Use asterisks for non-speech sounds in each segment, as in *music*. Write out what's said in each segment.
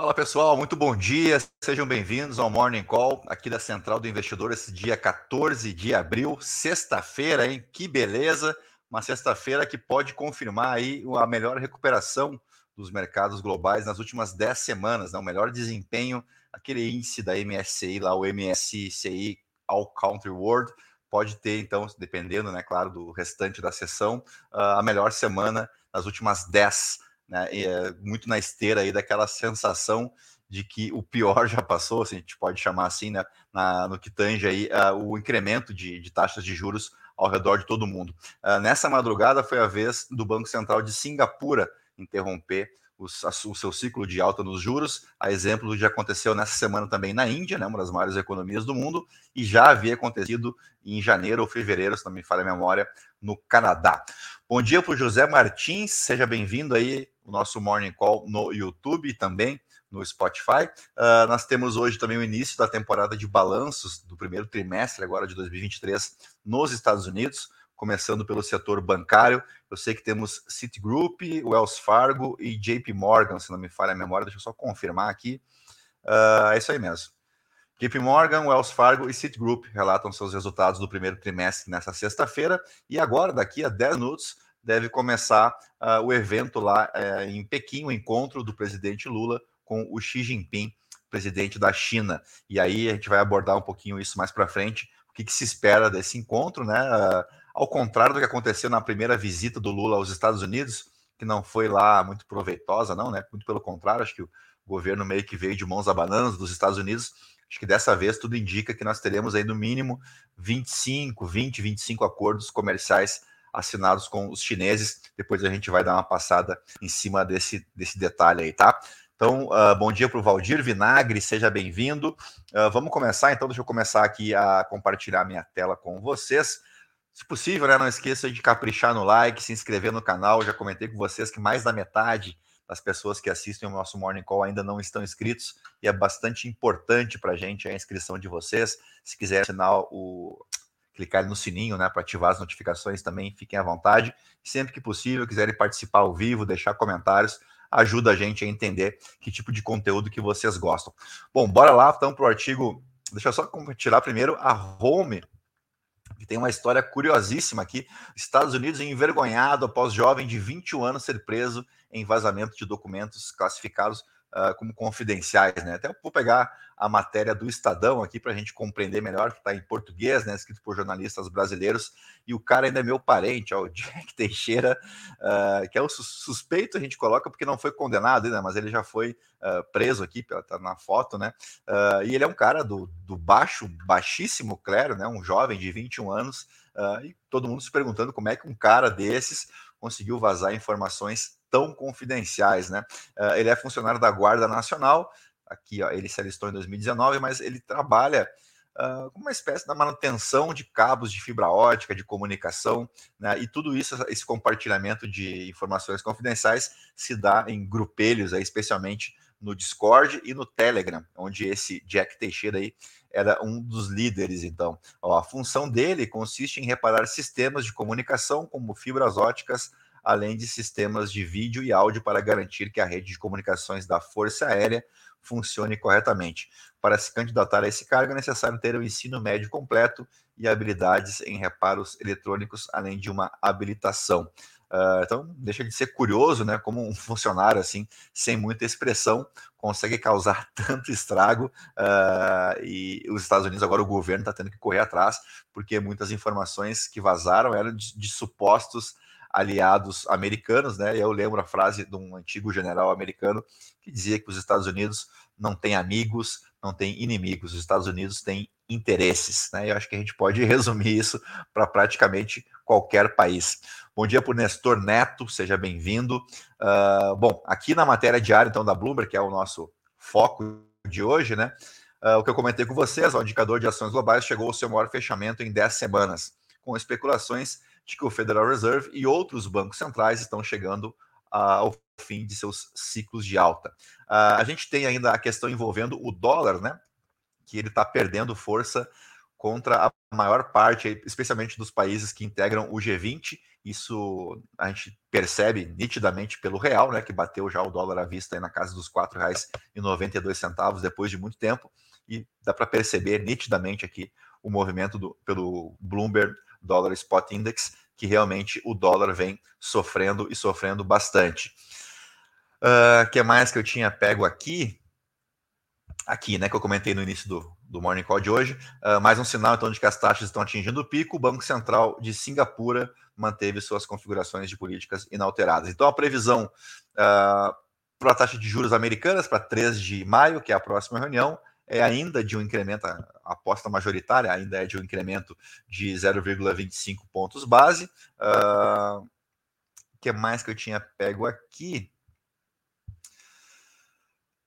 Fala pessoal, muito bom dia, sejam bem-vindos ao Morning Call aqui da Central do Investidor, esse dia 14 de abril, sexta-feira, hein? Que beleza! Uma sexta-feira que pode confirmar aí a melhor recuperação dos mercados globais nas últimas 10 semanas, né? o melhor desempenho, aquele índice da MSCI lá, o MSCI All Country World, pode ter, então, dependendo, né, claro, do restante da sessão, a melhor semana nas últimas 10 né? É muito na esteira aí daquela sensação de que o pior já passou, se a gente pode chamar assim, né? Na, no que tange aí uh, o incremento de, de, taxas de juros ao redor de todo mundo. Uh, nessa madrugada foi a vez do Banco Central de Singapura interromper o seu ciclo de alta nos juros, a exemplo do que aconteceu nessa semana também na Índia, né, uma das maiores economias do mundo, e já havia acontecido em janeiro ou fevereiro, se não me falha a memória, no Canadá. Bom dia para o José Martins, seja bem-vindo aí o nosso Morning Call no YouTube também no Spotify. Uh, nós temos hoje também o início da temporada de balanços do primeiro trimestre agora de 2023 nos Estados Unidos, começando pelo setor bancário. Eu sei que temos Citigroup, Wells Fargo e JP Morgan, se não me falha a memória, deixa eu só confirmar aqui. Uh, é isso aí mesmo. JP Morgan, Wells Fargo e Citigroup relatam seus resultados do primeiro trimestre nessa sexta-feira. E agora, daqui a 10 minutos, deve começar uh, o evento lá uh, em Pequim, o encontro do presidente Lula com o Xi Jinping, presidente da China. E aí a gente vai abordar um pouquinho isso mais para frente, o que, que, se espera desse encontro, né? Uh, ao contrário do que aconteceu na primeira visita do Lula aos Estados Unidos, que não foi lá muito proveitosa, não, né? Muito pelo contrário, acho que o governo meio que veio de mãos bananas dos Estados Unidos. Acho que dessa vez tudo indica que nós teremos aí no mínimo 25, 20, 25 acordos comerciais assinados com os chineses. Depois a gente vai dar uma passada em cima desse, desse detalhe aí, tá? Então, uh, bom dia para o Valdir Vinagre, seja bem-vindo. Uh, vamos começar, então, deixa eu começar aqui a compartilhar minha tela com vocês. Se possível, né, não esqueça de caprichar no like, se inscrever no canal. Já comentei com vocês que mais da metade das pessoas que assistem o nosso Morning Call ainda não estão inscritos e é bastante importante para a gente a inscrição de vocês. Se quiser assinar o, clicar no sininho, né, para ativar as notificações também, fiquem à vontade. Sempre que possível, quiserem participar ao vivo, deixar comentários, ajuda a gente a entender que tipo de conteúdo que vocês gostam. Bom, bora lá então para o artigo. Deixa eu só tirar primeiro a home, tem uma história curiosíssima aqui. Estados Unidos envergonhado após jovem de 21 anos ser preso em vazamento de documentos classificados uh, como confidenciais, né? Até vou pegar a matéria do Estadão aqui para a gente compreender melhor, que está em português, né? Escrito por jornalistas brasileiros, e o cara ainda é meu parente, ó, o *laughs* Jack Teixeira, uh, que é o suspeito, a gente coloca porque não foi condenado ainda, mas ele já foi uh, preso aqui, tá na foto, né? e ele é um cara do, do baixo, baixíssimo clero, né? Um jovem de 21 anos, e todo mundo se perguntando como é que um cara desses conseguiu vazar informações tão confidenciais, né? Uh, ele é funcionário da Guarda Nacional, aqui ó, ele se alistou em 2019, mas ele trabalha uh, uma espécie da manutenção de cabos de fibra ótica, de comunicação, né? E tudo isso, esse compartilhamento de informações confidenciais se dá em grupelhos, aí, especialmente no Discord e no Telegram, onde esse Jack Teixeira aí era um dos líderes. Então, ó, a função dele consiste em reparar sistemas de comunicação, como fibras óticas, além de sistemas de vídeo e áudio para garantir que a rede de comunicações da Força Aérea funcione corretamente. Para se candidatar a esse cargo, é necessário ter o ensino médio completo e habilidades em reparos eletrônicos, além de uma habilitação. Uh, então, deixa de ser curioso, né? Como um funcionário assim, sem muita expressão, consegue causar *laughs* tanto estrago. Uh, e os Estados Unidos, agora o governo está tendo que correr atrás, porque muitas informações que vazaram eram de, de supostos aliados americanos, né? Eu lembro a frase de um antigo general americano que dizia que os Estados Unidos não têm amigos, não têm inimigos, os Estados Unidos têm interesses, né? Eu acho que a gente pode *laughs* resumir isso para praticamente qualquer país. Bom dia para o Nestor Neto, seja bem-vindo. Uh, bom, aqui na matéria diária, então, da Bloomberg, que é o nosso foco de hoje, né? Uh, o que eu comentei com vocês, o indicador de ações globais chegou ao seu maior fechamento em 10 semanas, com especulações de que o Federal Reserve e outros bancos centrais estão chegando ao fim de seus ciclos de alta. Uh, a gente tem ainda a questão envolvendo o dólar, né? Que ele está perdendo força contra a maior parte, especialmente dos países que integram o G20 Isso a gente percebe nitidamente pelo real, né, que bateu já o dólar à vista na casa dos R$ 4,92 depois de muito tempo, e dá para perceber nitidamente aqui o movimento do, pelo Bloomberg Dollar Spot Index, que realmente o dólar vem sofrendo e sofrendo bastante. O uh, que mais que eu tinha pego aqui? Aqui, né, que eu comentei no início do, do Morning Call de hoje. Uh, mais um sinal, então, de que as taxas estão atingindo o pico. O Banco Central de Singapura manteve suas configurações de políticas inalteradas. Então, a previsão uh, para a taxa de juros americanas para 3 de maio, que é a próxima reunião, é ainda de um incremento, a aposta majoritária ainda é de um incremento de 0,25 pontos base. O uh, que mais que eu tinha pego aqui?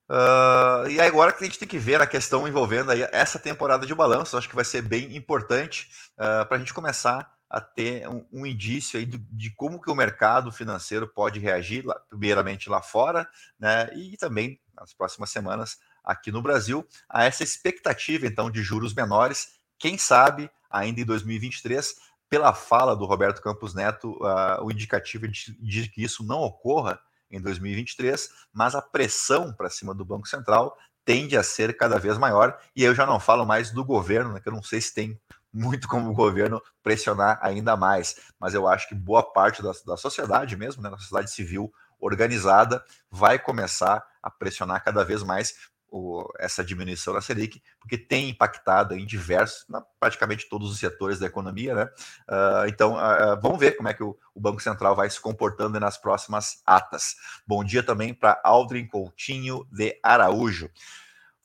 Uh, e agora que a gente tem que ver a questão envolvendo aí essa temporada de balanço, acho que vai ser bem importante uh, para a gente começar a ter um, um indício aí de, de, como que o mercado financeiro pode reagir, primeiramente lá fora, né, e também nas próximas semanas aqui no Brasil, a essa expectativa então de juros menores, quem sabe ainda em 2023, pela fala do Roberto Campos Neto, uh, o indicativo de, de que isso não ocorra em 2023, mas a pressão para cima do Banco Central tende a ser cada vez maior. E eu já não falo mais do governo, né, que eu não sei se tem muito como o governo pressionar ainda mais, mas eu acho que boa parte da, da sociedade mesmo, né, da sociedade civil organizada, vai começar a pressionar cada vez mais o, essa diminuição da Selic, porque tem impactado em diversos, na, praticamente todos os setores da economia, né? Uh, então, uh, vamos ver como é que o, o, Banco Central vai se comportando nas próximas atas. Bom dia também para Aldrin Coutinho de Araújo.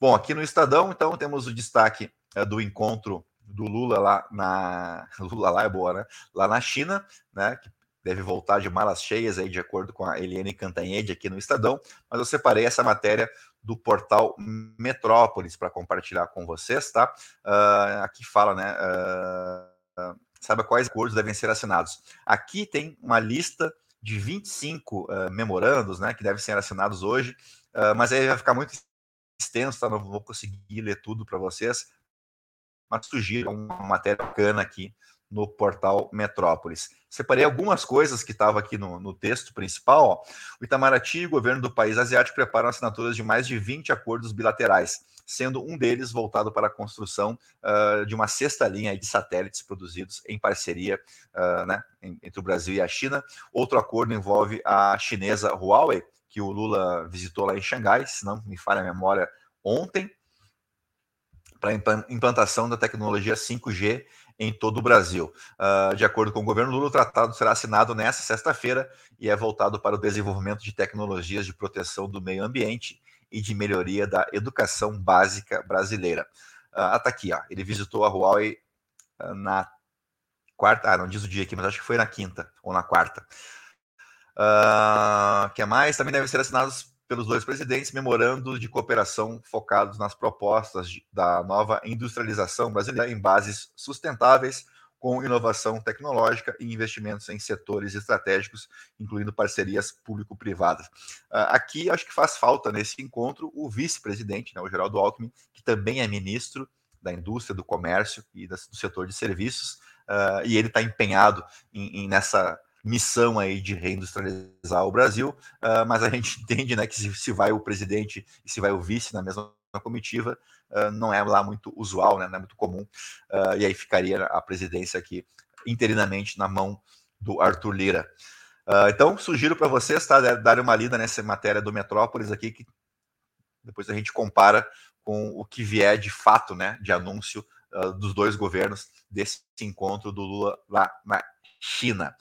Bom, aqui no Estadão, então, temos o destaque uh, do encontro do Lula lá na. *laughs* Lula lá é boa, né? Lá na China, né? Que deve voltar de malas cheias aí, de acordo com a Eliane Cantanhede aqui no Estadão, mas eu separei essa matéria do portal Metrópolis para compartilhar com vocês, tá? Uh, aqui fala, né? Uh, saiba quais acordos devem ser assinados. Aqui tem uma lista de 25 uh, memorandos, né? Que devem ser assinados hoje, mas aí vai ficar muito extenso, tá? Não vou conseguir ler tudo para vocês, mas sugiro uma matéria bacana aqui no portal Metrópolis. Separei algumas coisas que estavam aqui no, no, texto principal. Ó. O Itamaraty e o governo do país asiático preparam assinaturas de mais de 20 acordos bilaterais, sendo um deles voltado para a construção uh, de uma sexta linha de satélites produzidos em parceria uh, né, entre o Brasil e a China. Outro acordo envolve a chinesa Huawei, que o Lula visitou lá em Xangai, se não me falha a memória, ontem, para implantação da tecnologia 5G em todo o Brasil. Uh, de acordo com o governo Lula, o tratado será assinado nesta sexta-feira e é voltado para o desenvolvimento de tecnologias de proteção do meio ambiente e de melhoria da educação básica brasileira. Uh, tá aqui, ó. ele visitou a Huawei uh, na quarta, ah, não diz o dia aqui, mas acho que foi na quinta ou na quarta. Uh, que mais? Também devem ser assinados pelos dois presidentes memorando de cooperação focados nas propostas da nova industrialização brasileira em bases sustentáveis, com inovação tecnológica e investimentos em setores estratégicos, incluindo parcerias público-privadas. Uh, aqui acho que faz falta nesse encontro o vice-presidente, né, o Geraldo Alckmin, que também é ministro da indústria, do comércio e do setor de serviços, uh, e ele está empenhado em, em, nessa missão aí de reindustrializar o Brasil, uh, mas a gente *laughs* entende né, que se, se, vai o presidente e se vai o vice na mesma comitiva, uh, não é lá muito usual, né, não é muito comum, uh, e aí ficaria a presidência aqui interinamente na mão do Arthur Lira. então, sugiro para vocês tá, darem uma lida nessa matéria do Metrópolis aqui, que depois a gente compara com o que vier de fato né, de anúncio dos dois governos desse encontro do Lula lá na China.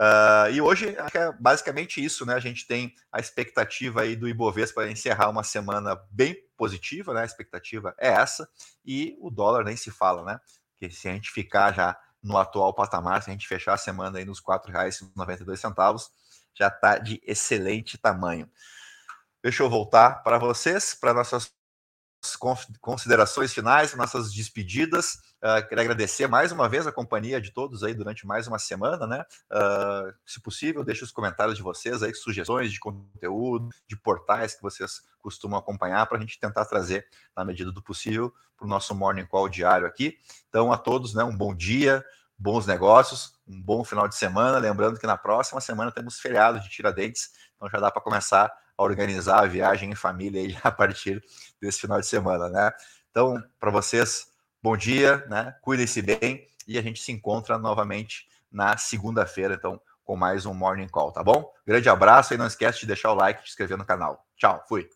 Uh, e hoje é basicamente isso, né? A gente tem a expectativa aí do Ibovespa para encerrar uma semana bem positiva, né? A expectativa é essa, e o dólar nem se fala, né? Que se a gente ficar já no atual patamar, se a gente fechar a semana aí nos R$ 4,92, já está de excelente tamanho. Deixa eu voltar para vocês, para nossas considerações finais, nossas despedidas. Uh, queria agradecer mais uma vez a companhia de todos aí durante mais uma semana, né? Uh, se possível, deixe os comentários de vocês aí, sugestões de conteúdo, de portais que vocês costumam acompanhar para a gente tentar trazer, na medida do possível, para o nosso Morning Call diário aqui. Então, a todos, né, um bom dia, bons negócios, um bom final de semana. Lembrando que na próxima semana temos feriado de Tiradentes, então já dá para começar organizar a viagem em família *laughs* a partir desse final de semana, né? Então, para vocês, bom dia, né? Cuidem-se bem e a gente se encontra novamente na segunda-feira, então, com mais um Morning Call, tá bom? Grande abraço e não esquece de deixar o like e se inscrever no canal. Tchau, fui.